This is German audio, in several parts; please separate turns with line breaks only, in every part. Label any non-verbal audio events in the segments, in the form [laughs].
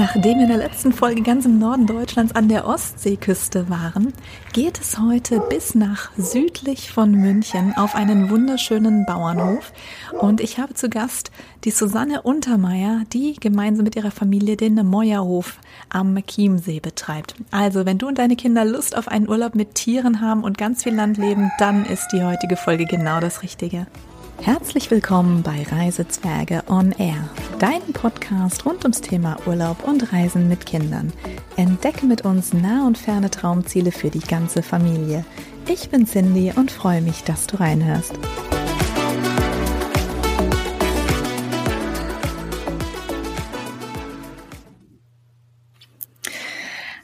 Nachdem wir in der letzten Folge ganz im Norden Deutschlands an der Ostseeküste waren, geht es heute bis nach südlich von München auf einen wunderschönen Bauernhof. Und ich habe zu Gast die Susanne Untermeier, die gemeinsam mit ihrer Familie den Meuerhof am Chiemsee betreibt. Also, wenn du und deine Kinder Lust auf einen Urlaub mit Tieren haben und ganz viel Land leben, dann ist die heutige Folge genau das Richtige. Herzlich willkommen bei Reisezwerge on Air, deinem Podcast rund ums Thema Urlaub und Reisen mit Kindern. Entdecke mit uns nah und ferne Traumziele für die ganze Familie. Ich bin Cindy und freue mich, dass du reinhörst.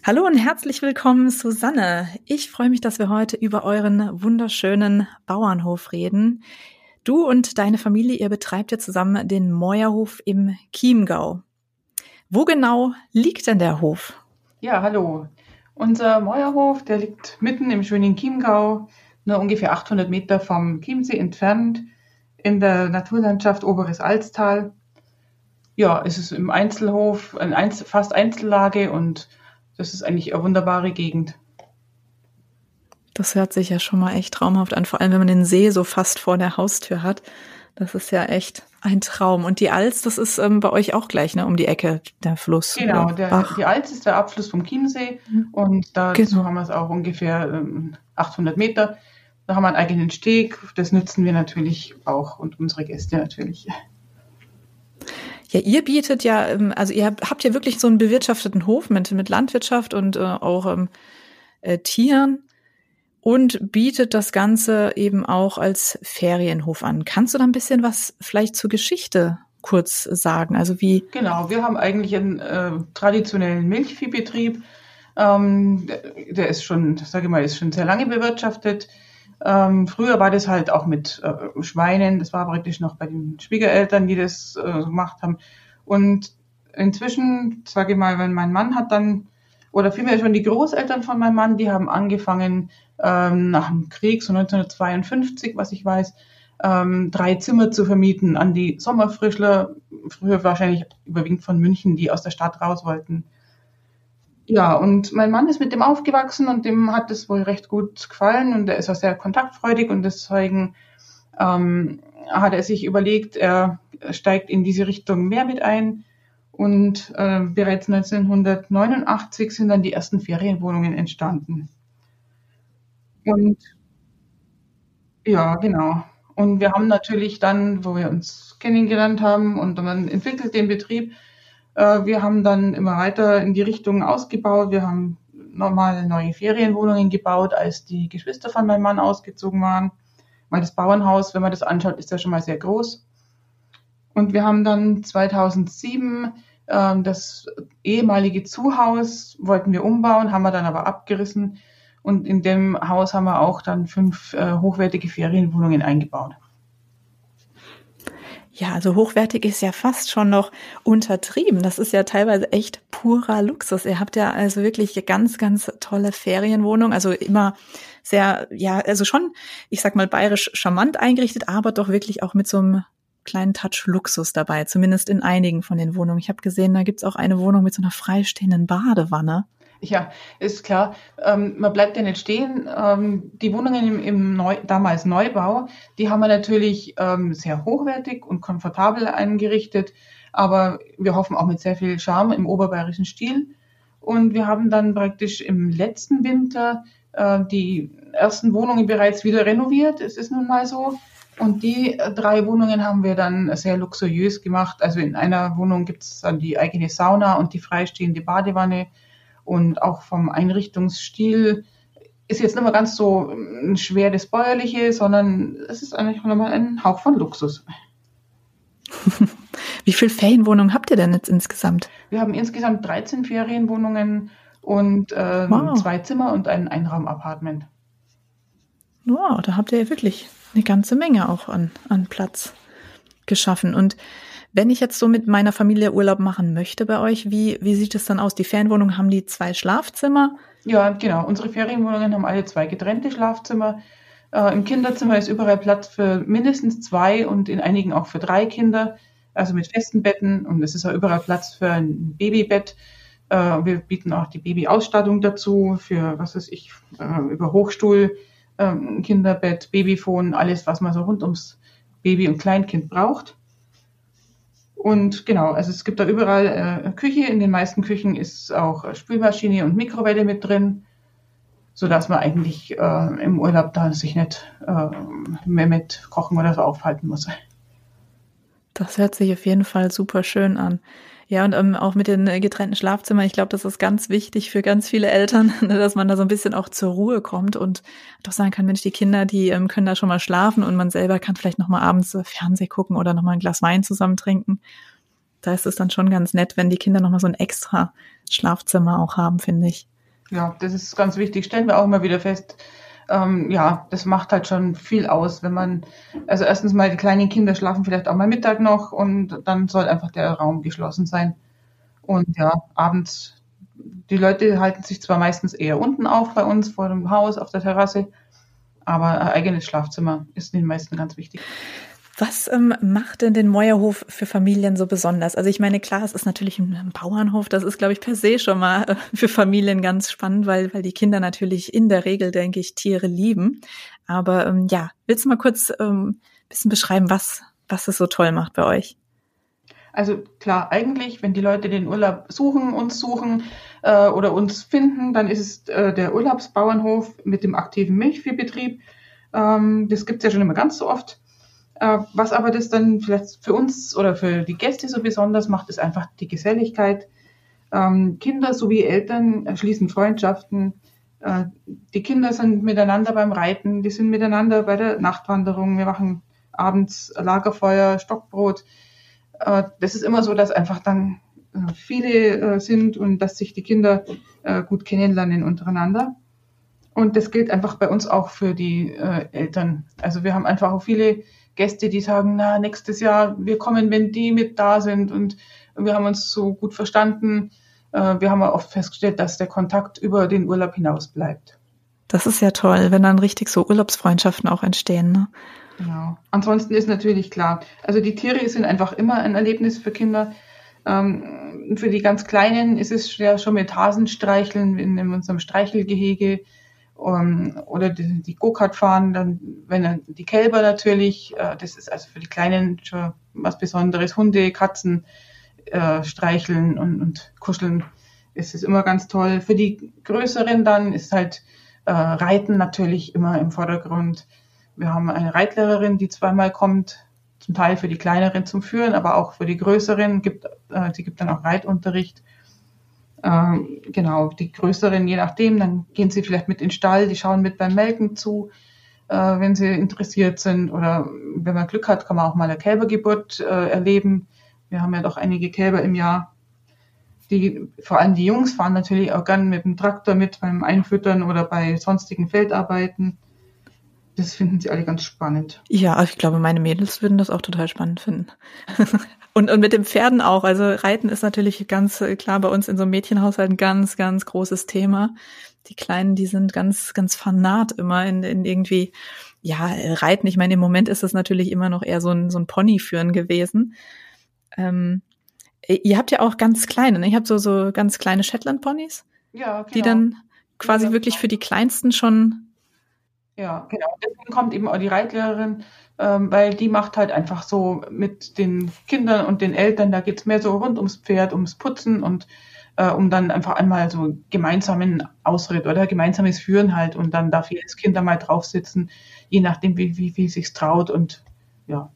Hallo und herzlich willkommen, Susanne. Ich freue mich, dass wir heute über euren wunderschönen Bauernhof reden. Du und deine Familie, ihr betreibt ja zusammen den Meuerhof im Chiemgau. Wo genau liegt denn der Hof?
Ja, hallo. Unser Meuerhof, der liegt mitten im schönen Chiemgau, nur ungefähr 800 Meter vom Chiemsee entfernt, in der Naturlandschaft Oberes Alstal. Ja, es ist im Einzelhof, ein Einzel fast Einzellage und das ist eigentlich eine wunderbare Gegend.
Das hört sich ja schon mal echt traumhaft an, vor allem wenn man den See so fast vor der Haustür hat. Das ist ja echt ein Traum. Und die Alz, das ist ähm, bei euch auch gleich, ne, um die Ecke, der Fluss.
Genau, der, die Alz ist der Abfluss vom Chiemsee mhm. und dazu genau. haben wir es auch ungefähr ähm, 800 Meter. Da haben wir einen eigenen Steg, das nutzen wir natürlich auch und unsere Gäste natürlich.
Ja, ihr bietet ja, ähm, also ihr habt ja wirklich so einen bewirtschafteten Hof mit, mit Landwirtschaft und äh, auch ähm, äh, Tieren und bietet das Ganze eben auch als Ferienhof an. Kannst du da ein bisschen was vielleicht zur Geschichte kurz sagen? Also wie?
Genau, wir haben eigentlich einen äh, traditionellen Milchviehbetrieb. Ähm, der ist schon, sage ich mal, ist schon sehr lange bewirtschaftet. Ähm, früher war das halt auch mit äh, Schweinen. Das war praktisch noch bei den Schwiegereltern, die das äh, gemacht haben. Und inzwischen, sage ich mal, wenn mein Mann hat dann oder vielmehr schon die Großeltern von meinem Mann, die haben angefangen ähm, nach dem Krieg, so 1952, was ich weiß, ähm, drei Zimmer zu vermieten an die Sommerfrischler, früher wahrscheinlich überwiegend von München, die aus der Stadt raus wollten. Ja, und mein Mann ist mit dem aufgewachsen und dem hat es wohl recht gut gefallen und er ist auch sehr kontaktfreudig und deswegen ähm, hat er sich überlegt, er steigt in diese Richtung mehr mit ein und äh, bereits 1989 sind dann die ersten Ferienwohnungen entstanden. Und ja, genau. Und wir haben natürlich dann, wo wir uns kennengelernt haben und man entwickelt den Betrieb, äh, wir haben dann immer weiter in die Richtung ausgebaut. Wir haben normal neue Ferienwohnungen gebaut, als die Geschwister von meinem Mann ausgezogen waren. Weil das Bauernhaus, wenn man das anschaut, ist ja schon mal sehr groß. Und wir haben dann 2007 ähm, das ehemalige Zuhaus wollten wir umbauen, haben wir dann aber abgerissen. Und in dem Haus haben wir auch dann fünf äh, hochwertige Ferienwohnungen eingebaut.
Ja, also hochwertig ist ja fast schon noch untertrieben. Das ist ja teilweise echt purer Luxus. Ihr habt ja also wirklich ganz, ganz tolle Ferienwohnungen. Also immer sehr, ja, also schon, ich sag mal, bayerisch charmant eingerichtet, aber doch wirklich auch mit so einem kleinen Touch Luxus dabei, zumindest in einigen von den Wohnungen. Ich habe gesehen, da gibt's auch eine Wohnung mit so einer freistehenden Badewanne.
Ja, ist klar. Ähm, man bleibt ja nicht stehen. Ähm, die Wohnungen im, im Neu, damals Neubau, die haben wir natürlich ähm, sehr hochwertig und komfortabel eingerichtet, aber wir hoffen auch mit sehr viel Charme im oberbayerischen Stil. Und wir haben dann praktisch im letzten Winter äh, die ersten Wohnungen bereits wieder renoviert. Es ist nun mal so. Und die äh, drei Wohnungen haben wir dann sehr luxuriös gemacht. Also in einer Wohnung gibt es dann die eigene Sauna und die freistehende Badewanne. Und auch vom Einrichtungsstil ist jetzt nicht mehr ganz so ein ähm, schwer das Bäuerliche, sondern es ist eigentlich nochmal ein Hauch von Luxus. [laughs]
Wie viele Ferienwohnungen habt ihr denn jetzt insgesamt?
Wir haben insgesamt 13 Ferienwohnungen und äh, wow. zwei Zimmer und ein Einraumapartment.
Wow, da habt ihr ja wirklich eine ganze Menge auch an, an Platz geschaffen. Und wenn ich jetzt so mit meiner Familie Urlaub machen möchte bei euch, wie, wie sieht es dann aus? Die Ferienwohnungen haben die zwei Schlafzimmer?
Ja, genau. Unsere Ferienwohnungen haben alle zwei getrennte Schlafzimmer. Äh, Im Kinderzimmer ist überall Platz für mindestens zwei und in einigen auch für drei Kinder. also mit festen Betten und es ist auch überall Platz für ein Babybett. Äh, wir bieten auch die Babyausstattung dazu für, was weiß ich, äh, über Hochstuhl, äh, Kinderbett, Babyphone, alles, was man so rund ums Baby und Kleinkind braucht. Und genau, also es gibt da überall äh, Küche. In den meisten Küchen ist auch Spülmaschine und Mikrowelle mit drin, so dass man eigentlich äh, im Urlaub da sich nicht äh, mehr mit Kochen oder so aufhalten muss.
Das hört sich auf jeden Fall super schön an. Ja, und ähm, auch mit den äh, getrennten Schlafzimmern, ich glaube, das ist ganz wichtig für ganz viele Eltern, [laughs] ne, dass man da so ein bisschen auch zur Ruhe kommt und doch sagen kann, Mensch, die Kinder, die ähm, können da schon mal schlafen und man selber kann vielleicht noch mal abends äh, Fernseh gucken oder noch mal ein Glas Wein zusammen trinken. Da ist es dann schon ganz nett, wenn die Kinder noch mal so ein extra Schlafzimmer auch haben, finde ich.
Ja, das ist ganz wichtig. Stellen wir auch immer wieder fest, ähm, ja, das macht halt schon viel aus, wenn man, also erstens mal die kleinen Kinder schlafen vielleicht auch mal Mittag noch und dann soll einfach der Raum geschlossen sein. Und ja, abends, die Leute halten sich zwar meistens eher unten auf bei uns vor dem Haus auf der Terrasse, aber ein eigenes Schlafzimmer ist den meisten ganz wichtig.
Was ähm, macht denn den Meuerhof für Familien so besonders? Also ich meine, klar, es ist natürlich ein Bauernhof, das ist, glaube ich, per se schon mal äh, für Familien ganz spannend, weil, weil die Kinder natürlich in der Regel, denke ich, Tiere lieben. Aber ähm, ja, willst du mal kurz ähm, bisschen beschreiben, was, was es so toll macht bei euch?
Also klar, eigentlich, wenn die Leute den Urlaub suchen, uns suchen äh, oder uns finden, dann ist es äh, der Urlaubsbauernhof mit dem aktiven Milchviehbetrieb. Ähm, das gibt's ja schon immer ganz so oft. Äh, was aber das dann vielleicht für uns oder für die Gäste so besonders macht, ist einfach die Geselligkeit. Ähm, Kinder sowie Eltern schließen Freundschaften. Äh, die Kinder sind miteinander beim Reiten, die sind miteinander bei der Nachtwanderung. Wir machen abends Lagerfeuer, Stockbrot. Äh, das ist immer so, dass einfach dann viele sind und dass sich die Kinder gut kennenlernen untereinander. Und das gilt einfach bei uns auch für die Eltern. Also wir haben einfach auch viele Gäste, die sagen, na, nächstes Jahr, wir kommen, wenn die mit da sind und wir haben uns so gut verstanden. Äh, wir haben oft festgestellt, dass der Kontakt über den Urlaub hinaus bleibt.
Das ist ja toll, wenn dann richtig so Urlaubsfreundschaften auch entstehen. Ne?
Genau. Ansonsten ist natürlich klar, also die Tiere sind einfach immer ein Erlebnis für Kinder. Ähm, für die ganz Kleinen ist es ja schon mit Hasenstreicheln in, in unserem Streichelgehege um, oder die, die Go-Kart fahren, dann, wenn die Kälber natürlich, äh, das ist also für die Kleinen schon was Besonderes, Hunde, Katzen äh, streicheln und, und kuscheln, ist es immer ganz toll. Für die Größeren dann ist halt äh, Reiten natürlich immer im Vordergrund. Wir haben eine Reitlehrerin, die zweimal kommt, zum Teil für die Kleineren zum Führen, aber auch für die Größeren gibt, äh, die gibt dann auch Reitunterricht. Ähm, genau, die größeren, je nachdem, dann gehen sie vielleicht mit in den Stall, die schauen mit beim Melken zu, äh, wenn sie interessiert sind. Oder wenn man Glück hat, kann man auch mal eine Kälbergeburt äh, erleben. Wir haben ja doch einige Kälber im Jahr. Die, vor allem die Jungs fahren natürlich auch gern mit dem Traktor mit beim Einfüttern oder bei sonstigen Feldarbeiten. Das finden sie alle ganz spannend.
Ja, ich glaube, meine Mädels würden das auch total spannend finden. [laughs] und, und mit den Pferden auch. Also Reiten ist natürlich ganz klar bei uns in so einem Mädchenhaushalt ein ganz, ganz großes Thema. Die Kleinen, die sind ganz, ganz fanat immer in, in irgendwie, ja, Reiten. Ich meine, im Moment ist es natürlich immer noch eher so ein, so ein Pony führen gewesen. Ähm, ihr habt ja auch ganz kleine, ne? Ihr habt so, so ganz kleine Shetland-Ponys. Ja, genau. Die dann quasi ja, wirklich für die Kleinsten schon
ja, genau. Deswegen kommt eben auch die Reitlehrerin, ähm, weil die macht halt einfach so mit den Kindern und den Eltern, da geht's mehr so rund ums Pferd, ums Putzen und äh, um dann einfach einmal so gemeinsamen Ausritt oder gemeinsames Führen halt und dann darf jedes Kind da mal drauf sitzen, je nachdem, wie, wie, wie sich's traut und ja.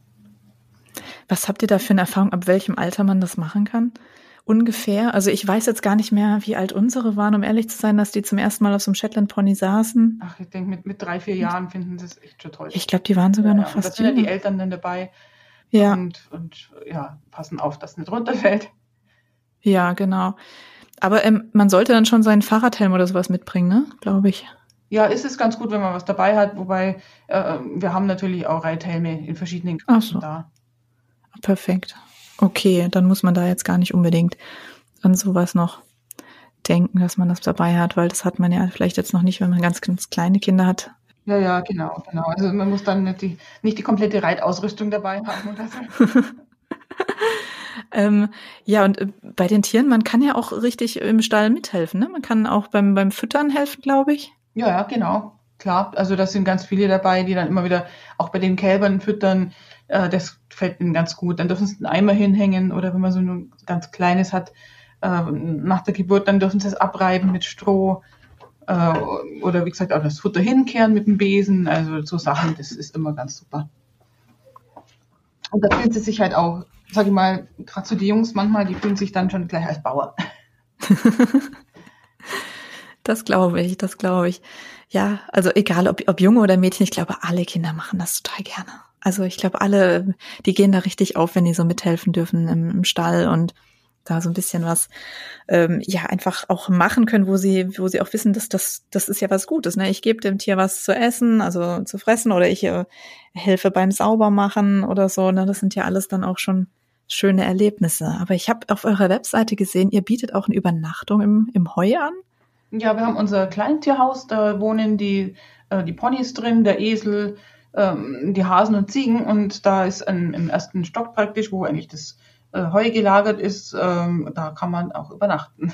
Was habt ihr da für eine Erfahrung, ab welchem Alter man das machen kann? Ungefähr. Also ich weiß jetzt gar nicht mehr, wie alt unsere waren, um ehrlich zu sein, dass die zum ersten Mal auf so einem Shetland Pony saßen.
Ach, ich denke, mit, mit drei, vier Jahren finden sie es echt schon toll.
Ich glaube, die waren sogar ja, noch fast. Da
sind ja die Eltern dann dabei. Ja. Und, und ja, passen auf, dass es nicht runterfällt.
Ja, genau. Aber ähm, man sollte dann schon seinen Fahrradhelm oder sowas mitbringen, ne? Glaube ich.
Ja, ist es ganz gut, wenn man was dabei hat, wobei äh, wir haben natürlich auch Reithelme in verschiedenen
Größen so. da. Perfekt. Okay, dann muss man da jetzt gar nicht unbedingt an sowas noch denken, dass man das dabei hat, weil das hat man ja vielleicht jetzt noch nicht, wenn man ganz, ganz kleine Kinder hat.
Ja, ja, genau, genau. Also man muss dann nicht die, nicht die komplette Reitausrüstung dabei haben oder so. [laughs]
Ähm, ja, und äh, bei den Tieren, man kann ja auch richtig im Stall mithelfen. Ne? Man kann auch beim, beim Füttern helfen, glaube ich.
Ja, ja, genau. Klar, also das sind ganz viele dabei, die dann immer wieder auch bei den Kälbern füttern. Äh, das fällt ihnen ganz gut. Dann dürfen sie einen Eimer hinhängen oder wenn man so ein ganz kleines hat, äh, nach der Geburt, dann dürfen sie es abreiben mit Stroh äh, oder wie gesagt auch das Futter hinkehren mit dem Besen. Also so Sachen, das ist immer ganz super. Und da fühlen sie sich halt auch, sag ich mal, gerade so die Jungs manchmal, die fühlen sich dann schon gleich als Bauer. [laughs]
das glaube ich, das glaube ich. Ja, also egal ob, ob Junge oder Mädchen, ich glaube, alle Kinder machen das total gerne. Also ich glaube, alle, die gehen da richtig auf, wenn die so mithelfen dürfen im, im Stall und da so ein bisschen was ähm, ja einfach auch machen können, wo sie wo sie auch wissen, dass das das ist ja was Gutes. Ne? Ich gebe dem Tier was zu essen, also zu fressen oder ich äh, helfe beim Saubermachen oder so. Ne? Das sind ja alles dann auch schon schöne Erlebnisse. Aber ich habe auf eurer Webseite gesehen, ihr bietet auch eine Übernachtung im, im Heu an.
Ja, wir haben unser Kleintierhaus, da wohnen die äh, die Ponys drin, der Esel, ähm, die Hasen und Ziegen und da ist ein, im ersten Stock praktisch, wo eigentlich das äh, Heu gelagert ist, ähm, da kann man auch übernachten.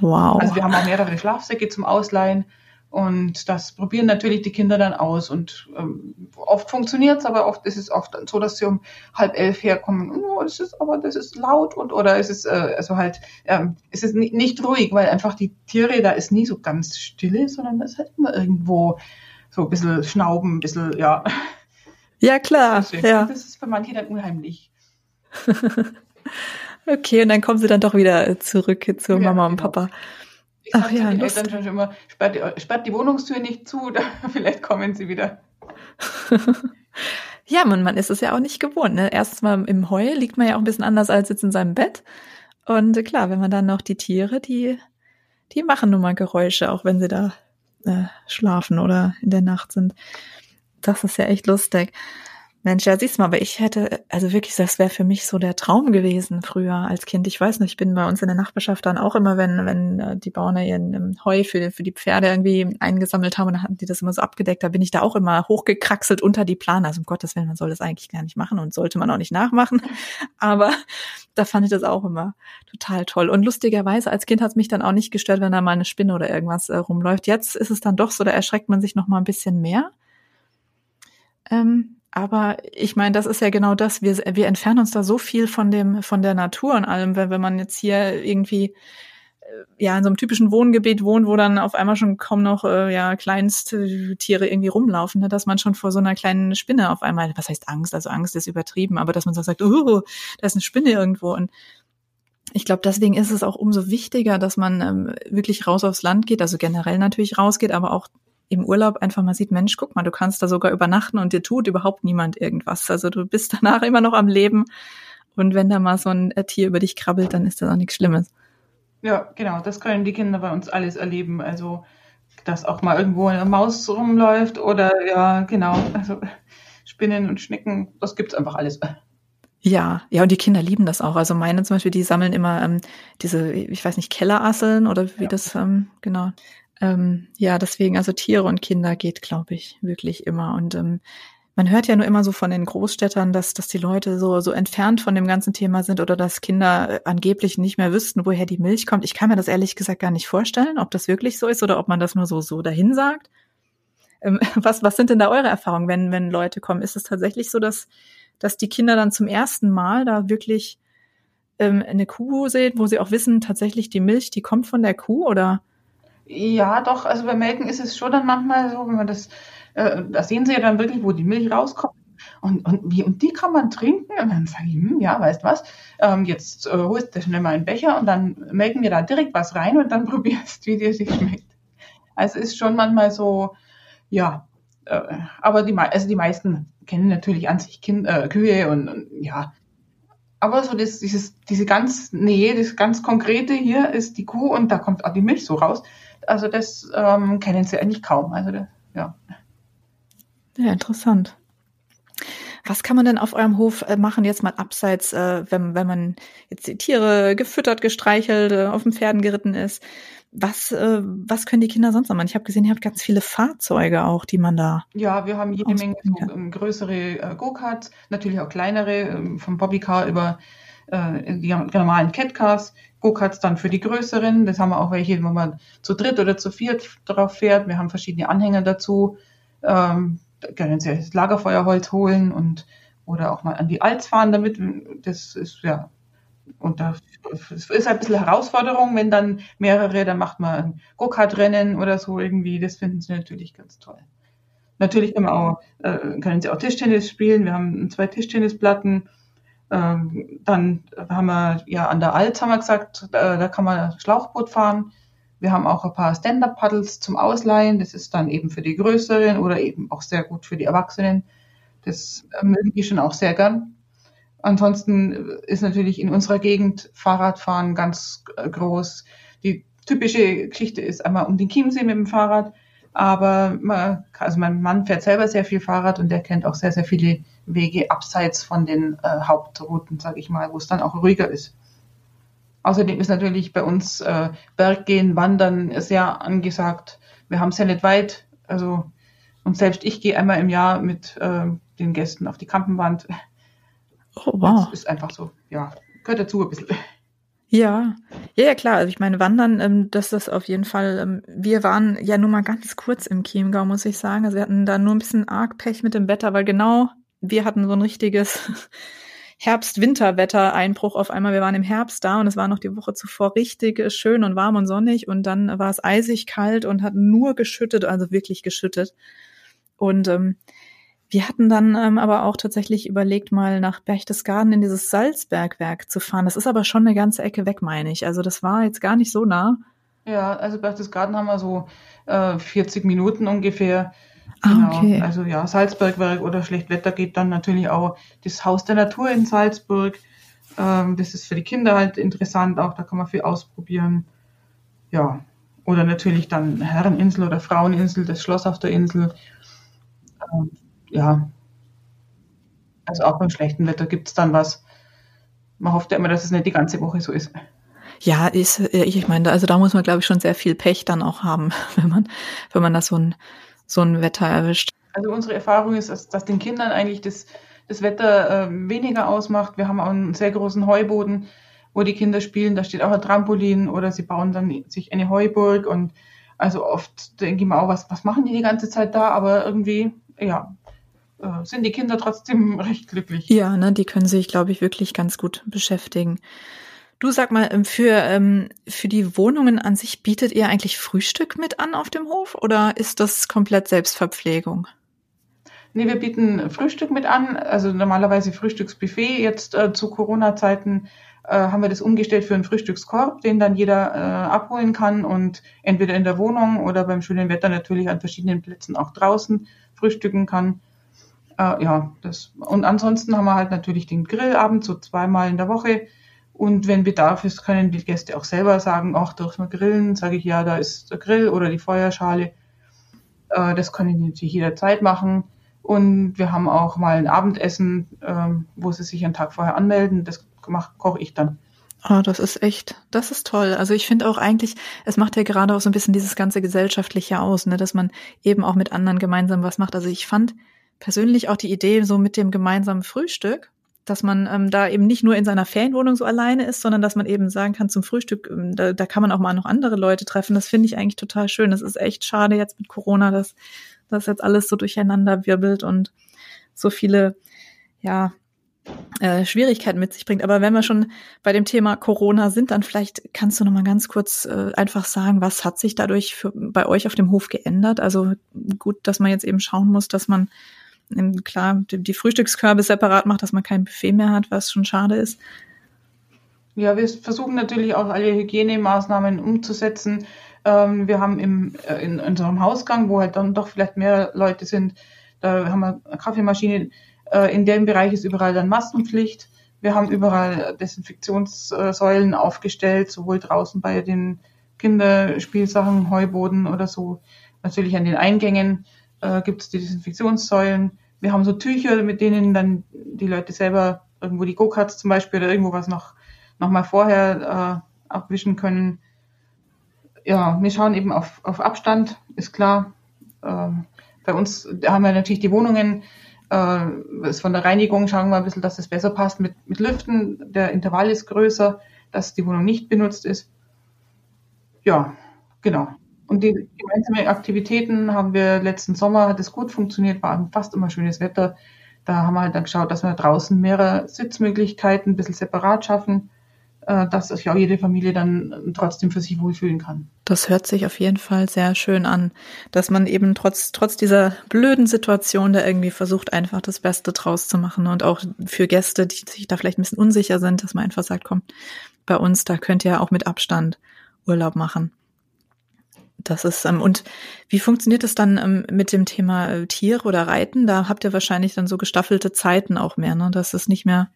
Wow.
Also wir haben auch mehrere Schlafsäcke zum Ausleihen und das probieren natürlich die Kinder dann aus und ähm, oft funktioniert's, aber oft ist es oft so, dass sie um halb elf herkommen. Oh, das ist aber das ist laut und oder ist es äh, also halt ähm, ist es nicht, nicht ruhig, weil einfach die Tiere da ist nie so ganz stille, sondern da ist halt immer irgendwo so ein bisschen Schnauben, ein bisschen ja.
Ja klar. Ja.
Das ist für manche dann unheimlich. [laughs]
okay, und dann kommen sie dann doch wieder zurück zu ja, Mama und genau.
Ich Ach ja, die Eltern schon immer, sperrt die, sperrt die Wohnungstür nicht zu, [laughs] da, vielleicht kommen sie wieder. [laughs]
ja, man, man ist es ja auch nicht gewohnt. Ne? Erstens mal im Heu liegt man ja auch ein bisschen anders als jetzt in seinem Bett. Und äh, klar, wenn man dann noch die Tiere, die, die machen nun mal Geräusche, auch wenn sie da äh, schlafen oder in der Nacht sind. Das ist ja echt lustig. Mensch, ja, siehst du mal, aber ich hätte, also wirklich, das wäre für mich so der Traum gewesen früher als Kind. Ich weiß nicht, ich bin bei uns in der Nachbarschaft dann auch immer, wenn, wenn äh, die Bauern ihren ähm, Heu für, für die Pferde irgendwie eingesammelt haben, dann hatten die das immer so abgedeckt, da bin ich da auch immer hochgekraxelt unter die Plane. Also um Gottes Willen, man soll das eigentlich gar nicht machen und sollte man auch nicht nachmachen. [laughs] Aber da fand ich das auch immer total toll. Und lustigerweise, als Kind hat es mich dann auch nicht gestört, wenn da mal eine Spinne oder irgendwas äh, rumläuft. Jetzt ist es dann doch so, da erschreckt man sich noch mal ein bisschen mehr. Ähm, aber ich meine, das ist ja genau das. Wir, wir entfernen uns da so viel von dem, von der Natur und allem, wenn, wenn man jetzt hier irgendwie äh, ja in so einem typischen Wohngebiet wohnt, wo dann auf einmal schon kaum noch äh, ja Kleinsttiere irgendwie rumlaufen, ne, dass man schon vor so einer kleinen Spinne auf einmal, was heißt Angst? Also Angst ist übertrieben, aber dass man so sagt, oh, da ist eine Spinne irgendwo und ich glaube, deswegen ist es auch umso wichtiger, dass man ähm, wirklich raus aufs Land geht, also generell natürlich rausgeht, aber auch im Urlaub einfach mal sieht, Mensch, guck mal, du kannst da sogar übernachten und dir tut überhaupt niemand irgendwas. Also du bist [laughs] danach immer noch am Leben. Und wenn da mal so ein äh, Tier über dich krabbelt, dann ist das auch nichts Schlimmes.
Ja, genau, das können die Kinder bei uns alles erleben. Also, dass auch mal irgendwo eine Maus rumläuft oder ja, genau, also Spinnen und Schnecken, das gibt's einfach alles.
Ja, ja, und die Kinder lieben das auch. Also meine zum Beispiel, die sammeln immer ähm, diese, ich weiß nicht, Kellerasseln oder wie ja. das, ähm, genau. Ähm, ja, deswegen, also Tiere und Kinder geht, glaube ich, wirklich immer. Und ähm, man hört ja nur immer so von den Großstädtern, dass, dass die Leute so, so entfernt von dem ganzen Thema sind oder dass Kinder äh, angeblich nicht mehr wüssten, woher die Milch kommt. Ich kann mir das ehrlich gesagt gar nicht vorstellen, ob das wirklich so ist oder ob man das nur so, so dahin sagt. Ähm, [laughs] was, was sind denn da eure Erfahrungen, wenn, wenn Leute kommen? Ist es tatsächlich so, dass, dass die Kinder dann zum ersten Mal da wirklich ähm, eine Kuh sehen, wo sie auch wissen, tatsächlich die Milch, die kommt von der Kuh oder?
Ja, doch, also bei Melken ist es schon dann manchmal so, wenn man das, äh, da sehen sie ja dann wirklich, wo die Milch rauskommt. Und, und wie, und die kann man trinken? Und dann sage ich, hm, ja, weißt was, ähm, jetzt äh, holst du schnell mal einen Becher und dann melken wir da direkt was rein und dann [laughs] probierst, wie dir sich schmeckt. Also ist schon manchmal so, ja, äh, aber die, also die meisten kennen natürlich an sich kind, äh, Kühe und, und ja, aber so das, dieses, diese ganz, nee, das ganz konkrete hier ist die Kuh und da kommt auch die Milch so raus. Also das ähm, kennen sie eigentlich kaum. Also das, ja.
Ja, interessant. Was kann man denn auf eurem Hof äh, machen, jetzt mal abseits, äh, wenn, wenn man jetzt die Tiere gefüttert, gestreichelt, äh, auf den Pferden geritten ist? Was, äh, was können die Kinder sonst noch machen? Ich habe gesehen, ihr habt ganz viele Fahrzeuge auch, die man da.
Ja, wir haben jede Menge so, ähm, größere äh, Go-Karts, natürlich auch kleinere, ähm, vom Bobbycar über äh, die normalen Catcars, Go-Karts dann für die größeren. Das haben wir auch welche, wo man zu dritt oder zu viert drauf fährt. Wir haben verschiedene Anhänger dazu. Ähm, da können Sie das Lagerfeuerholz holen und oder auch mal an die Alts fahren damit. Das ist ja und da ist ein bisschen Herausforderung, wenn dann mehrere, dann macht man ein Go-Kart-Rennen oder so irgendwie. Das finden sie natürlich ganz toll. Natürlich können, auch, äh, können sie auch Tischtennis spielen. Wir haben zwei Tischtennisplatten. Ähm, dann haben wir ja an der Alz haben wir gesagt, da, da kann man Schlauchboot fahren. Wir haben auch ein paar Stand-Up-Paddles zum Ausleihen. Das ist dann eben für die Größeren oder eben auch sehr gut für die Erwachsenen. Das mögen die schon auch sehr gern. Ansonsten ist natürlich in unserer Gegend Fahrradfahren ganz groß. Die typische Geschichte ist einmal um den Chiemsee mit dem Fahrrad. Aber man, also mein Mann fährt selber sehr viel Fahrrad und der kennt auch sehr, sehr viele Wege abseits von den äh, Hauptrouten, sage ich mal, wo es dann auch ruhiger ist. Außerdem ist natürlich bei uns äh, Berggehen, Wandern sehr angesagt. Wir haben es ja nicht weit, also und selbst ich gehe einmal im Jahr mit äh, den Gästen auf die Kampenwand.
Oh, wow.
Das ist einfach so, ja, gehört dazu ein bisschen.
Ja, ja, ja klar. Also ich meine, Wandern, ähm, das ist auf jeden Fall. Ähm, wir waren ja nur mal ganz kurz im Chiemgau, muss ich sagen. Also wir hatten da nur ein bisschen arg Pech mit dem Wetter, weil genau wir hatten so ein richtiges [laughs] Herbst-Winter-Wetter-Einbruch auf einmal. Wir waren im Herbst da und es war noch die Woche zuvor richtig schön und warm und sonnig und dann war es eisig kalt und hat nur geschüttet, also wirklich geschüttet. Und ähm, wir hatten dann ähm, aber auch tatsächlich überlegt, mal nach Berchtesgaden in dieses Salzbergwerk zu fahren. Das ist aber schon eine ganze Ecke weg, meine ich. Also das war jetzt gar nicht so nah.
Ja, also Berchtesgaden haben wir so äh, 40 Minuten ungefähr.
Ah, genau. okay.
Also ja, Salzbergwerk oder Schlechtwetter geht dann natürlich auch das Haus der Natur in Salzburg. Ähm, das ist für die Kinder halt interessant, auch da kann man viel ausprobieren. Ja, oder natürlich dann Herreninsel oder Fraueninsel, das Schloss auf der Insel. Ähm, ja, also auch beim schlechten Wetter gibt es dann was. Man hofft ja immer, dass es nicht die ganze Woche so ist.
Ja, ist, äh, ich meine, also da muss man, glaube ich, schon sehr viel Pech dann auch haben, [laughs] wenn man, wenn man da so ein, so ein Wetter erwischt.
Also unsere Erfahrung ist, dass, dass den Kindern eigentlich das, das Wetter äh, weniger ausmacht. Wir haben auch einen sehr großen Heuboden, wo die Kinder spielen. Da steht auch ein Trampolin oder sie bauen dann sich eine Heuburg und also oft denke ich mir auch, was, was machen die die ganze Zeit da? Aber irgendwie, ja, äh, sind die Kinder trotzdem [laughs] recht glücklich.
Ja, ne, die können sich, glaube ich, wirklich ganz gut beschäftigen. Du sag mal, ähm, für, ähm, für die Wohnungen an sich bietet ihr eigentlich Frühstück mit an auf dem Hof oder ist das komplett Selbstverpflegung?
Nee, wir bieten Frühstück mit an, also normalerweise Frühstücksbuffet. Jetzt äh, zu Corona-Zeiten äh, haben wir das umgestellt für einen Frühstückskorb, den dann jeder äh, abholen kann und entweder in der Wohnung oder beim schönen Wetter natürlich an verschiedenen Plätzen auch draußen frühstücken kann. Äh, ja, das, und ansonsten haben wir halt natürlich den Grillabend, so zweimal in der Woche. Und wenn Bedarf ist, können die Gäste auch selber sagen, ach, durch mal grillen, sage ich, ja, da ist der Grill oder die Feuerschale. Äh, das können die natürlich jederzeit machen. Und wir haben auch mal ein Abendessen, äh, wo sie sich einen Tag vorher anmelden. Das koche ich dann.
Oh, das ist echt, das ist toll. Also ich finde auch eigentlich, es macht ja gerade auch so ein bisschen dieses ganze Gesellschaftliche aus, ne, dass man eben auch mit anderen gemeinsam was macht. Also ich fand persönlich auch die Idee so mit dem gemeinsamen Frühstück, dass man ähm, da eben nicht nur in seiner Ferienwohnung so alleine ist, sondern dass man eben sagen kann, zum Frühstück, ähm, da, da kann man auch mal noch andere Leute treffen. Das finde ich eigentlich total schön. Das ist echt schade jetzt mit Corona, dass das jetzt alles so durcheinander wirbelt und so viele, ja, äh, Schwierigkeiten mit sich bringt. Aber wenn wir schon bei dem Thema Corona sind, dann vielleicht kannst du noch mal ganz kurz äh, einfach sagen, was hat sich dadurch für, bei euch auf dem Hof geändert? Also gut, dass man jetzt eben schauen muss, dass man klar die Frühstückskörbe separat macht, dass man kein Buffet mehr hat, was schon schade ist.
Ja, wir versuchen natürlich auch alle Hygienemaßnahmen umzusetzen. Ähm, wir haben im, äh, in unserem Hausgang, wo halt dann doch vielleicht mehr Leute sind, da haben wir eine Kaffeemaschine. Äh, in dem Bereich ist überall dann Maskenpflicht. Wir haben überall Desinfektionssäulen aufgestellt, sowohl draußen bei den Kinderspielsachen, Heuboden oder so. Natürlich an den Eingängen äh, gibt es die Desinfektionssäulen wir haben so Tücher, mit denen dann die Leute selber irgendwo die Go-Karts zum Beispiel oder irgendwo was noch, noch mal vorher äh, abwischen können. Ja, wir schauen eben auf, auf Abstand, ist klar. Ähm, bei uns haben wir natürlich die Wohnungen Äh, von der Reinigung schauen wir ein bisschen, dass es besser passt mit, mit Lüften. Der Intervall ist größer, dass die Wohnung nicht benutzt ist. Ja, genau. Und die gemeinsamen Aktivitäten haben wir letzten Sommer, hat es gut funktioniert, war fast immer schönes Wetter. Da haben wir halt dann geschaut, dass wir draußen mehrere Sitzmöglichkeiten ein bisschen separat schaffen, äh, dass sich auch jede Familie dann trotzdem für sich wohlfühlen kann.
Das hört sich auf jeden Fall sehr schön an, dass man eben trotz, trotz dieser blöden Situation da irgendwie versucht, einfach das Beste draus zu machen und auch für Gäste, die sich da vielleicht ein bisschen unsicher sind, dass man einfach sagt, komm, bei uns, da könnt ihr auch mit Abstand Urlaub machen. Das ist, ähm, und wie funktioniert es dann ähm, mit dem Thema äh, Tiere oder Reiten? Da habt ihr wahrscheinlich dann so gestaffelte Zeiten auch mehr, ne? Das ist nicht mehr.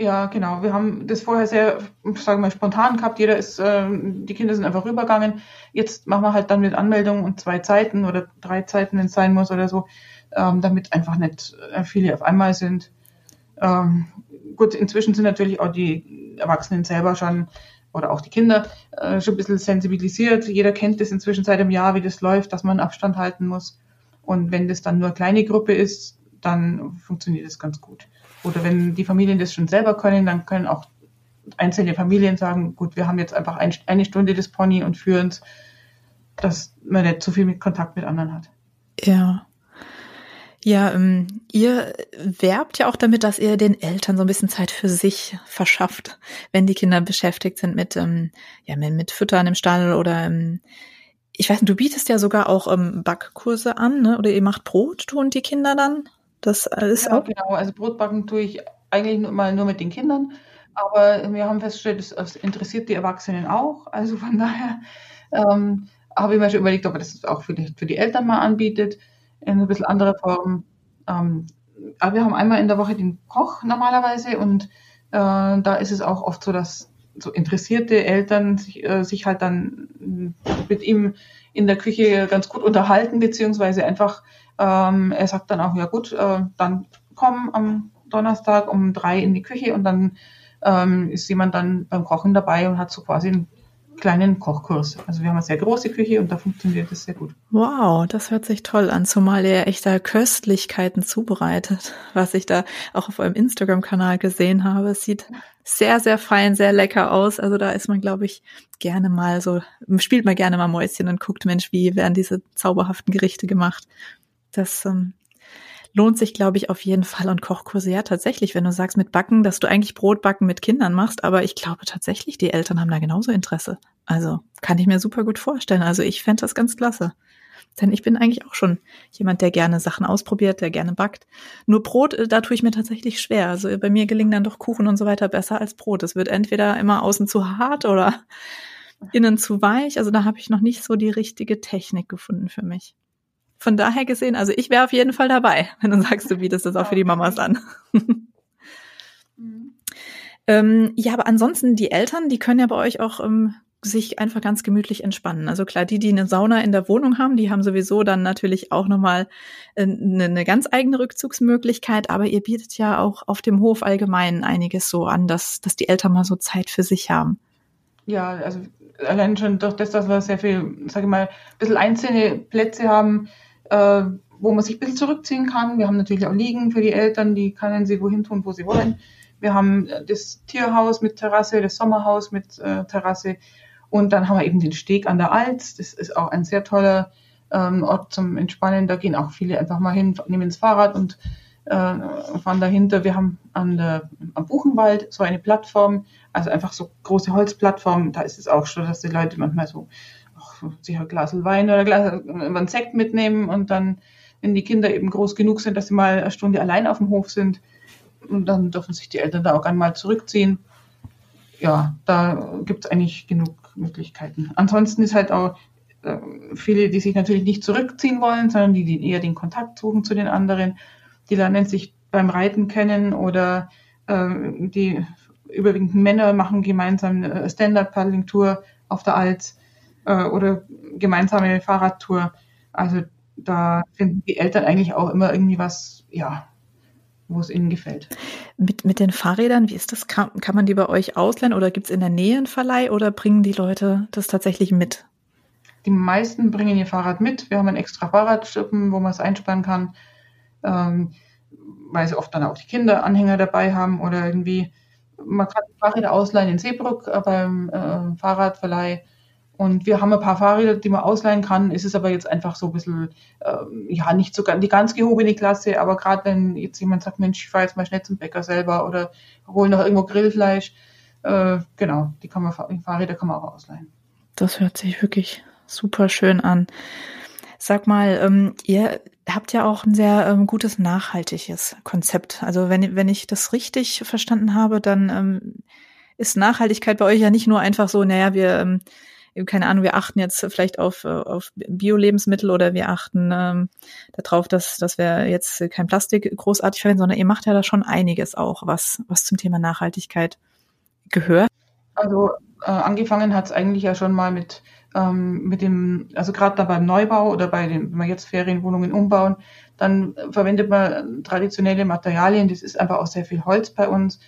Ja, genau. Wir haben das vorher sehr, sagen wir mal, spontan gehabt. Jeder ist, äh, die Kinder sind einfach rübergegangen. Jetzt machen wir halt dann mit Anmeldung und zwei Zeiten oder drei Zeiten, wenn es sein muss oder so, ähm, damit einfach nicht äh, viele auf einmal sind. Ähm, gut, inzwischen sind natürlich auch die Erwachsenen selber schon oder auch die Kinder äh, schon ein bisschen sensibilisiert. Jeder kennt das inzwischen seit einem Jahr, wie das läuft, dass man Abstand halten muss. Und wenn das dann nur eine kleine Gruppe ist, dann funktioniert das ganz gut. Oder wenn die Familien das schon selber können, dann können auch einzelne Familien sagen, gut, wir haben jetzt einfach ein, eine Stunde das Pony und führen es, dass man nicht zu viel mit Kontakt mit anderen hat.
Ja. Ja, ähm, ihr werbt ja auch damit, dass ihr den Eltern so ein bisschen Zeit für sich verschafft, wenn die Kinder beschäftigt sind mit, ähm, ja, mit, Füttern im Stall oder ähm, ich weiß nicht, du bietest ja sogar auch ähm, Backkurse an, ne? Oder ihr macht Brot, tun die Kinder dann? Das ist
ja, auch. Genau, also Brotbacken tue ich eigentlich nur mal nur mit den Kindern, aber wir haben festgestellt, es interessiert die Erwachsenen auch. Also von daher ähm, habe ich mir schon überlegt, ob man das auch für die, für die Eltern mal anbietet in ein bisschen andere Form. Ähm, aber wir haben einmal in der Woche den Koch normalerweise und äh, da ist es auch oft so, dass so interessierte Eltern sich, äh, sich halt dann mit ihm in der Küche ganz gut unterhalten, beziehungsweise einfach, ähm, er sagt dann auch, ja gut, äh, dann komm am Donnerstag um drei in die Küche und dann ähm, ist jemand dann beim Kochen dabei und hat so quasi einen kleinen Kochkurs. Also wir haben eine sehr große Küche und da funktioniert das sehr gut.
Wow, das hört sich toll an, zumal er echt da Köstlichkeiten zubereitet, was ich da auch auf eurem Instagram-Kanal gesehen habe. Es sieht sehr, sehr fein, sehr lecker aus. Also da ist man, glaube ich, gerne mal so, spielt man gerne mal Mäuschen und guckt, Mensch, wie werden diese zauberhaften Gerichte gemacht. Das ähm, lohnt sich, glaube ich, auf jeden Fall. Und Kochkurse, ja, tatsächlich, wenn du sagst mit Backen, dass du eigentlich Brotbacken mit Kindern machst, aber ich glaube tatsächlich, die Eltern haben da genauso Interesse. Also kann ich mir super gut vorstellen. Also ich fände das ganz klasse. Denn ich bin eigentlich auch schon jemand, der gerne Sachen ausprobiert, der gerne backt. Nur Brot, äh, da tue ich mir tatsächlich schwer. Also bei mir gelingen dann doch Kuchen und so weiter besser als Brot. Es wird entweder immer außen zu hart oder [laughs] innen zu weich. Also da habe ich noch nicht so die richtige Technik gefunden für mich. Von daher gesehen, also ich wäre auf jeden Fall dabei, [laughs] wenn du sagst, du bietest das auch für die Mamas an. Mhm. ähm, ja, aber ansonsten die Eltern, die können ja bei euch auch ähm, sich einfach ganz gemütlich entspannen. Also klar, die, die eine Sauna in der Wohnung haben, die haben sowieso dann natürlich auch nochmal eine, eine ganz eigene Rückzugsmöglichkeit, aber ihr bietet ja auch auf dem Hof allgemein einiges so an, dass, dass die Eltern mal so Zeit für sich haben.
Ja, also allein schon durch das, dass wir sehr viel, sage ich mal, ein bisschen einzelne Plätze haben, äh, wo man sich ein bisschen zurückziehen kann. Wir haben natürlich auch Liegen für die Eltern, die können sie wohin tun, wo sie wollen. Wir haben das Tierhaus mit Terrasse, das Sommerhaus mit äh, Terrasse und dann haben wir eben den Steg an der Alz. Das ist auch ein sehr toller ähm, Ort zum Entspannen. Da gehen auch viele einfach mal hin, nehmen ins Fahrrad und äh, fahren dahinter. Wir haben an der, am Buchenwald so eine Plattform, also einfach so große Holzplattform. Da ist es auch schon, dass die Leute manchmal so sich ein Glas Wein oder ein Glas, einen Sekt mitnehmen und dann, wenn die Kinder eben groß genug sind, dass sie mal eine Stunde allein auf dem Hof sind, und dann dürfen sich die Eltern da auch einmal zurückziehen. Ja, da gibt es eigentlich genug Möglichkeiten. Ansonsten ist halt auch äh, viele, die sich natürlich nicht zurückziehen wollen, sondern die, die eher den Kontakt suchen zu den anderen, die lernen sich beim Reiten kennen oder äh, die überwiegend Männer machen gemeinsam eine Stand-Up-Paddling-Tour auf der Alz äh, oder gemeinsame Fahrradtour. Also da finden die Eltern eigentlich auch immer irgendwie was, ja, wo es ihnen gefällt.
Mit, mit den Fahrrädern, wie ist das? Kann, kann man die bei euch ausleihen oder gibt es in der Nähe einen Verleih oder bringen die Leute das tatsächlich mit?
Die meisten bringen ihr Fahrrad mit. Wir haben einen extra Fahrradschuppen, wo man es einspannen kann. Ähm, weil sie oft dann auch die Kinderanhänger dabei haben oder irgendwie, man kann Fahrräder ausleihen in Seebrück äh, beim äh, Fahrradverleih. Und wir haben ein paar Fahrräder, die man ausleihen kann. Es ist aber jetzt einfach so ein bisschen, äh, ja, nicht so die ganz gehobene Klasse, aber gerade wenn jetzt jemand sagt, Mensch, ich fahre jetzt mal schnell zum Bäcker selber oder hole noch irgendwo Grillfleisch, äh, genau, die, kann man, die Fahrräder kann man auch ausleihen.
Das hört sich wirklich super schön an. Sag mal, ähm, ihr habt ja auch ein sehr ähm, gutes nachhaltiges Konzept. Also wenn, wenn ich das richtig verstanden habe, dann ähm, ist Nachhaltigkeit bei euch ja nicht nur einfach so, naja, wir, ähm, keine Ahnung, wir achten jetzt vielleicht auf, äh, auf Bio-Lebensmittel oder wir achten ähm, darauf, dass, dass wir jetzt kein Plastik großartig verwenden, sondern ihr macht ja da schon einiges auch, was, was zum Thema Nachhaltigkeit gehört.
Also äh, angefangen hat es eigentlich ja schon mal mit ähm, mit dem, also gerade da beim Neubau oder bei den, wenn wir jetzt Ferienwohnungen umbauen, dann verwendet man traditionelle Materialien. Das ist einfach auch sehr viel Holz bei uns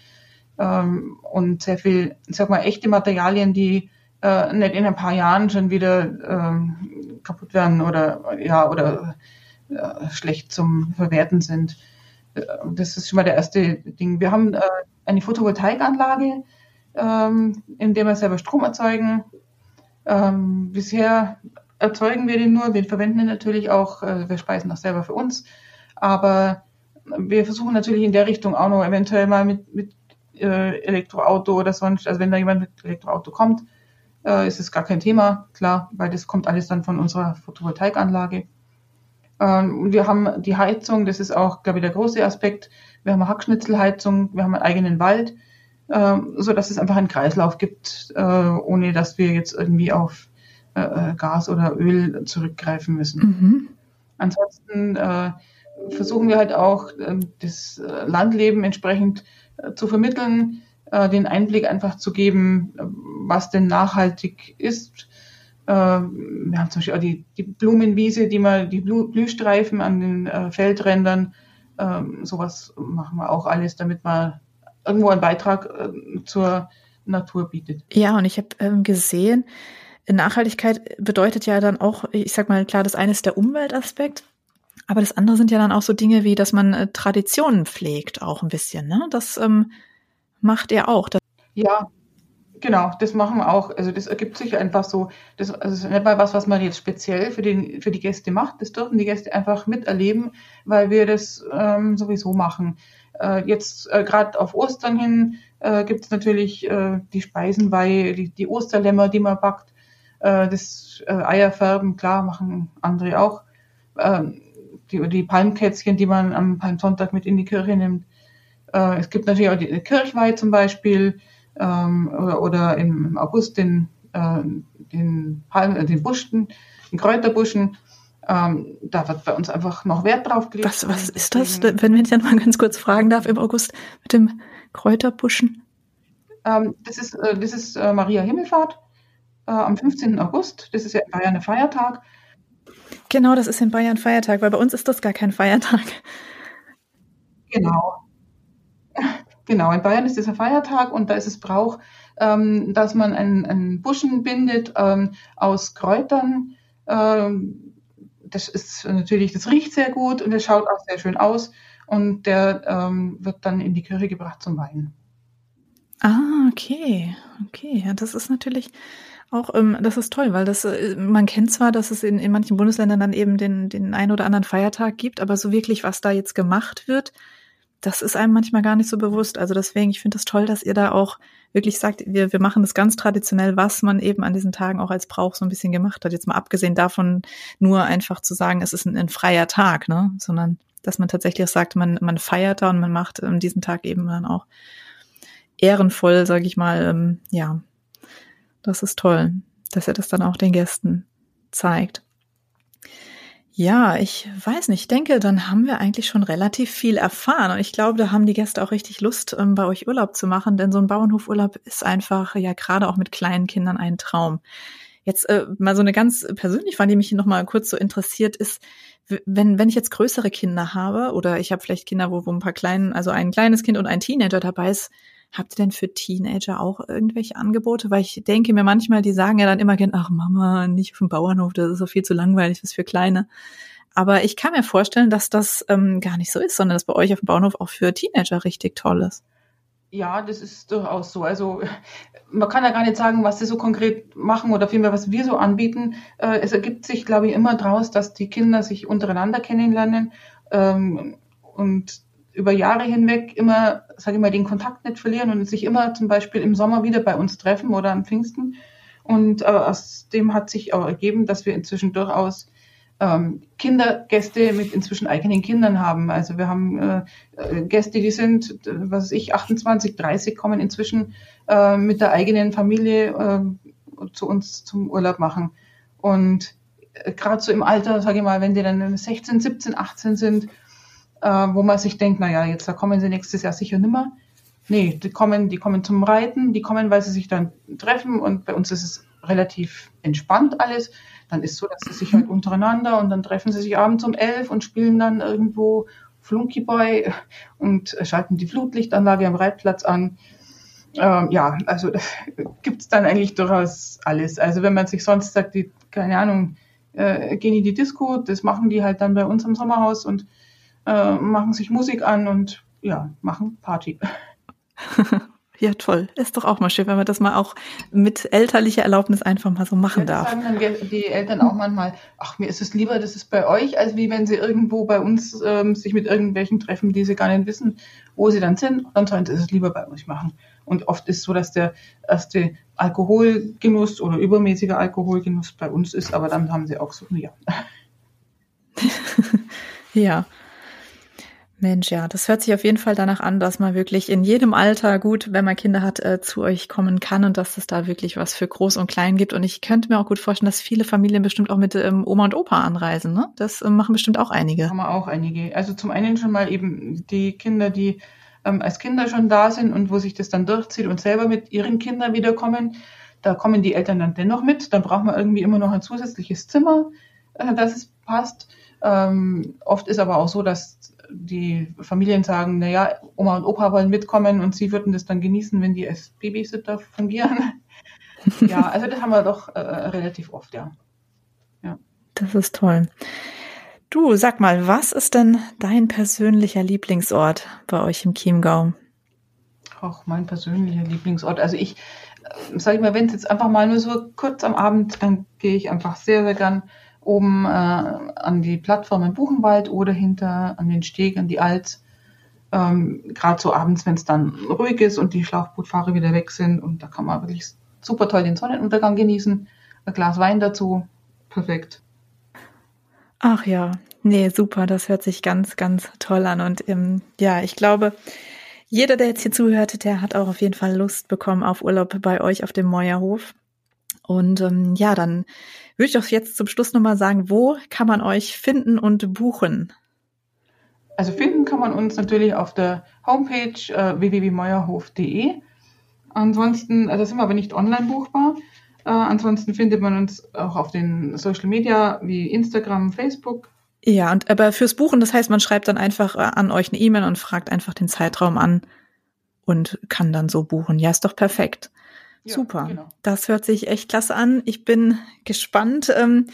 ähm, und sehr viel, ich sag mal, echte Materialien, die äh, nicht in ein paar Jahren schon wieder ähm, kaputt werden oder ja oder äh, schlecht zum Verwerten sind. Äh, das ist schon mal der erste Ding. Wir haben äh, eine Photovoltaikanlage, ähm, in der wir selber Strom erzeugen. Ähm, bisher erzeugen wir den nur, wir verwenden ihn natürlich auch, äh, wir speisen auch selber für uns, aber wir versuchen natürlich in der Richtung auch noch eventuell mal mit, mit äh, Elektroauto oder sonst, also wenn da jemand mit Elektroauto kommt, äh, ist es gar kein Thema, klar, weil das kommt alles dann von unserer Photovoltaikanlage. Ähm, wir haben die Heizung, das ist auch, glaube ich, der große Aspekt. Wir haben eine Hackschnitzelheizung, wir haben einen eigenen Wald ähm, so dass es einfach einen Kreislauf gibt, äh, ohne dass wir jetzt irgendwie auf äh, äh Gas oder Öl zurückgreifen müssen. Mhm. Ansonsten äh, versuchen wir halt auch ähm, das äh, Landleben entsprechend äh, zu vermitteln, den Einblick einfach zu geben, was denn nachhaltig ist. wir haben zum Beispiel auch die, die Blumenwiese, die man, die Blühstreifen an den Feldrändern, ähm, sowas machen wir auch alles, damit man irgendwo einen Beitrag äh, zur Natur bietet.
Ja, und ich habe ähm, gesehen, Nachhaltigkeit bedeutet ja dann auch, ich sag mal, klar, das eine ist der Umweltaspekt, aber das andere sind ja dann auch so Dinge wie, dass man äh, Traditionen pflegt, auch ein bisschen. Ne? Das ähm, macht er auch.
Ja, genau, das machen wir auch. Also das ergibt sich einfach so. Das, also ist nicht mal was, was man jetzt speziell für, den, für die Gäste macht. Das dürfen die Gäste einfach miterleben, weil wir das ähm, sowieso machen. Äh, jetzt äh, gerade auf Ostern hin äh, gibt es natürlich äh, die Speisenweihe, die, die Osterlämmer, die man backt. Äh, das äh, Eierfärben, klar, machen andere auch. Äh, die, die Palmkätzchen, die man am Palmsonntag mit in die Kirche nimmt. Äh, es gibt natürlich auch die Kirchweih zum Beispiel ähm, oder, oder im August den, äh, den, Palm, äh, den Buschen, den Kräuterbuschen. Ähm, da wird bei uns einfach noch Wert drauf gelegt.
Was, was ist das, wenn ich dann mal ganz kurz fragen darf, im August mit dem Kräuterbuschen?
Ähm, das ist, äh, das ist äh, Maria Himmelfahrt äh, am 15. August. Das ist ja in Bayern ein Feiertag.
Genau, das ist in Bayern Feiertag, weil bei uns ist das gar kein Feiertag.
Genau. Genau, in Bayern ist ein Feiertag und da ist es Brauch, ähm, dass man einen, einen Buschen bindet ähm, aus Kräutern. Ähm, das ist natürlich, das riecht sehr gut und es schaut auch sehr schön aus und der ähm, wird dann in die Kirche gebracht zum Weinen.
Ah, okay, okay, ja, das ist natürlich auch, ähm, das ist toll, weil das, äh, man kennt zwar, dass es in, in manchen Bundesländern dann eben den, den einen oder anderen Feiertag gibt, aber so wirklich, was da jetzt gemacht wird, das ist einem manchmal gar nicht so bewusst. Also deswegen, ich finde es das toll, dass ihr da auch wirklich sagt, wir, wir machen das ganz traditionell, was man eben an diesen Tagen auch als Brauch so ein bisschen gemacht hat. Jetzt mal abgesehen davon, nur einfach zu sagen, es ist ein, ein freier Tag, ne? Sondern dass man tatsächlich auch sagt, man, man feiert da und man macht an diesem Tag eben dann auch ehrenvoll, sage ich mal, ähm, ja, das ist toll, dass er das dann auch den Gästen zeigt. Ja, ich weiß nicht. Ich denke, dann haben wir eigentlich schon relativ viel erfahren. Und ich glaube, da haben die Gäste auch richtig Lust, ähm, bei euch Urlaub zu machen, denn so ein Bauernhofurlaub ist einfach, ja, gerade auch mit kleinen Kindern ein Traum. Jetzt äh, mal so eine ganz persönliche Frage, die mich noch mal kurz so interessiert, ist, wenn, wenn ich jetzt größere Kinder habe oder ich habe vielleicht Kinder, wo, wo ein paar kleinen, also ein kleines Kind und ein Teenager dabei ist, Habt ihr denn für Teenager auch irgendwelche Angebote? Weil ich denke mir manchmal, die sagen ja dann immer gern, ach Mama, nicht auf dem Bauernhof, das ist so viel zu langweilig, was für Kleine. Aber ich kann mir vorstellen, dass das ähm, gar nicht so ist, sondern dass bei euch auf dem Bauernhof auch für Teenager richtig toll ist.
Ja, das ist durchaus so. Also man kann ja gar nicht sagen, was sie so konkret machen oder vielmehr, was wir so anbieten. Äh, es ergibt sich, glaube ich, immer daraus, dass die Kinder sich untereinander kennenlernen ähm, und über Jahre hinweg immer, sage ich mal, den Kontakt nicht verlieren und sich immer zum Beispiel im Sommer wieder bei uns treffen oder am Pfingsten. Und äh, aus dem hat sich auch ergeben, dass wir inzwischen durchaus ähm, Kindergäste mit inzwischen eigenen Kindern haben. Also wir haben äh, äh Gäste, die sind, was weiß ich, 28, 30 kommen inzwischen äh, mit der eigenen Familie äh, zu uns zum Urlaub machen. Und äh, gerade so im Alter, sage ich mal, wenn die dann 16, 17, 18 sind, äh, wo man sich denkt, naja, jetzt da kommen sie nächstes Jahr sicher nimmer. Nee, die kommen, die kommen zum Reiten, die kommen, weil sie sich dann treffen und bei uns ist es relativ entspannt alles dann ist so, dass sie sich halt untereinander und dann treffen sie sich abends um elf und spielen dann irgendwo Flunkyball und schalten die Flutlichtanlage am Reitplatz an. Ähm, ja, also [laughs] gibt es dann eigentlich durchaus alles. Also wenn man sich sonst sagt, die, keine Ahnung, äh, gehen in die Disco, das machen die halt dann bei uns im Sommerhaus und äh, machen sich Musik an und ja, machen Party. [laughs]
Ja, toll. Ist doch auch mal schön, wenn man das mal auch mit elterlicher Erlaubnis einfach mal so machen ja, darf.
sagen dann die Eltern auch manchmal, ach, mir ist es lieber, das ist bei euch, als wie wenn sie irgendwo bei uns ähm, sich mit irgendwelchen treffen, die sie gar nicht wissen, wo sie dann sind. Dann sollen sie es lieber bei euch machen. Und oft ist so, dass der erste Alkoholgenuss oder übermäßiger Alkoholgenuss bei uns ist, aber dann haben sie auch so, ja. [laughs]
ja. Mensch, ja, das hört sich auf jeden Fall danach an, dass man wirklich in jedem Alter gut, wenn man Kinder hat, äh, zu euch kommen kann und dass es da wirklich was für Groß und Klein gibt. Und ich könnte mir auch gut vorstellen, dass viele Familien bestimmt auch mit ähm, Oma und Opa anreisen. Ne? Das äh, machen bestimmt auch einige.
Haben wir auch einige. Also zum einen schon mal eben die Kinder, die ähm, als Kinder schon da sind und wo sich das dann durchzieht und selber mit ihren Kindern wiederkommen. Da kommen die Eltern dann dennoch mit. Dann braucht man irgendwie immer noch ein zusätzliches Zimmer, äh, dass es passt. Ähm, oft ist aber auch so, dass die Familien sagen, naja, Oma und Opa wollen mitkommen und sie würden das dann genießen, wenn die als Babysitter fungieren. [laughs] ja, also das haben wir doch äh, relativ oft, ja.
ja. Das ist toll. Du, sag mal, was ist denn dein persönlicher Lieblingsort bei euch im Chiemgau?
Ach, mein persönlicher Lieblingsort. Also ich, äh, sag ich mal, wenn es jetzt einfach mal nur so kurz am Abend, dann gehe ich einfach sehr, sehr gern oben äh, an die Plattform im Buchenwald oder hinter an den Steg, an die Alz. Ähm, Gerade so abends, wenn es dann ruhig ist und die Schlauchbootfahrer wieder weg sind und da kann man wirklich super toll den Sonnenuntergang genießen. Ein Glas Wein dazu, perfekt.
Ach ja, nee, super, das hört sich ganz, ganz toll an und ähm, ja, ich glaube, jeder, der jetzt hier zuhört, der hat auch auf jeden Fall Lust bekommen auf Urlaub bei euch auf dem Meuerhof. Und ähm, ja, dann würde ich doch jetzt zum Schluss nochmal sagen, wo kann man euch finden und buchen?
Also finden kann man uns natürlich auf der Homepage äh, www.meuerhof.de. Ansonsten, also sind wir aber nicht online buchbar. Äh, ansonsten findet man uns auch auf den Social Media wie Instagram, Facebook.
Ja, und aber fürs Buchen, das heißt, man schreibt dann einfach äh, an euch eine E-Mail und fragt einfach den Zeitraum an und kann dann so buchen. Ja, ist doch perfekt. Ja, Super. Genau. Das hört sich echt klasse an. Ich bin gespannt, ähm,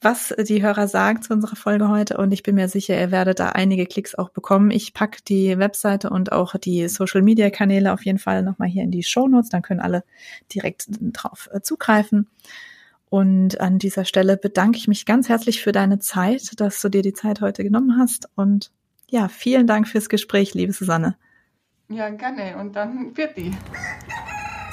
was die Hörer sagen zu unserer Folge heute und ich bin mir sicher, ihr werdet da einige Klicks auch bekommen. Ich packe die Webseite und auch die Social Media Kanäle auf jeden Fall nochmal hier in die Show Notes, dann können alle direkt drauf äh, zugreifen. Und an dieser Stelle bedanke ich mich ganz herzlich für deine Zeit, dass du dir die Zeit heute genommen hast und ja, vielen Dank fürs Gespräch, liebe Susanne.
Ja, gerne. Und dann wird die.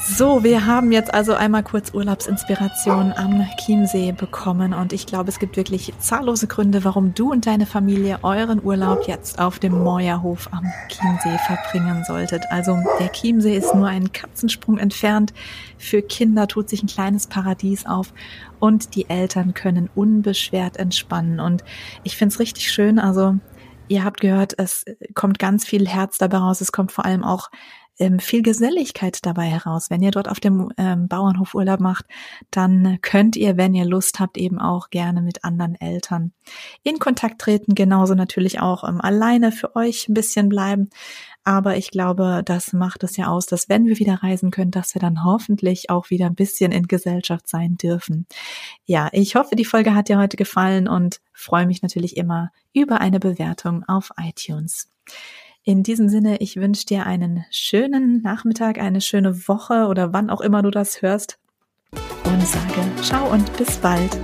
So, wir haben jetzt also einmal kurz Urlaubsinspiration am Chiemsee bekommen und ich glaube, es gibt wirklich zahllose Gründe, warum du und deine Familie euren Urlaub jetzt auf dem Meuerhof am Chiemsee verbringen solltet. Also der Chiemsee ist nur einen Katzensprung entfernt. Für Kinder tut sich ein kleines Paradies auf und die Eltern können unbeschwert entspannen und ich finde es richtig schön. Also Ihr habt gehört, es kommt ganz viel Herz dabei raus. Es kommt vor allem auch ähm, viel Geselligkeit dabei heraus. Wenn ihr dort auf dem ähm, Bauernhof Urlaub macht, dann könnt ihr, wenn ihr Lust habt, eben auch gerne mit anderen Eltern in Kontakt treten. Genauso natürlich auch ähm, alleine für euch ein bisschen bleiben. Aber ich glaube, das macht es ja aus, dass wenn wir wieder reisen können, dass wir dann hoffentlich auch wieder ein bisschen in Gesellschaft sein dürfen. Ja, ich hoffe, die Folge hat dir heute gefallen und freue mich natürlich immer über eine Bewertung auf iTunes. In diesem Sinne, ich wünsche dir einen schönen Nachmittag, eine schöne Woche oder wann auch immer du das hörst und sage ciao und bis bald.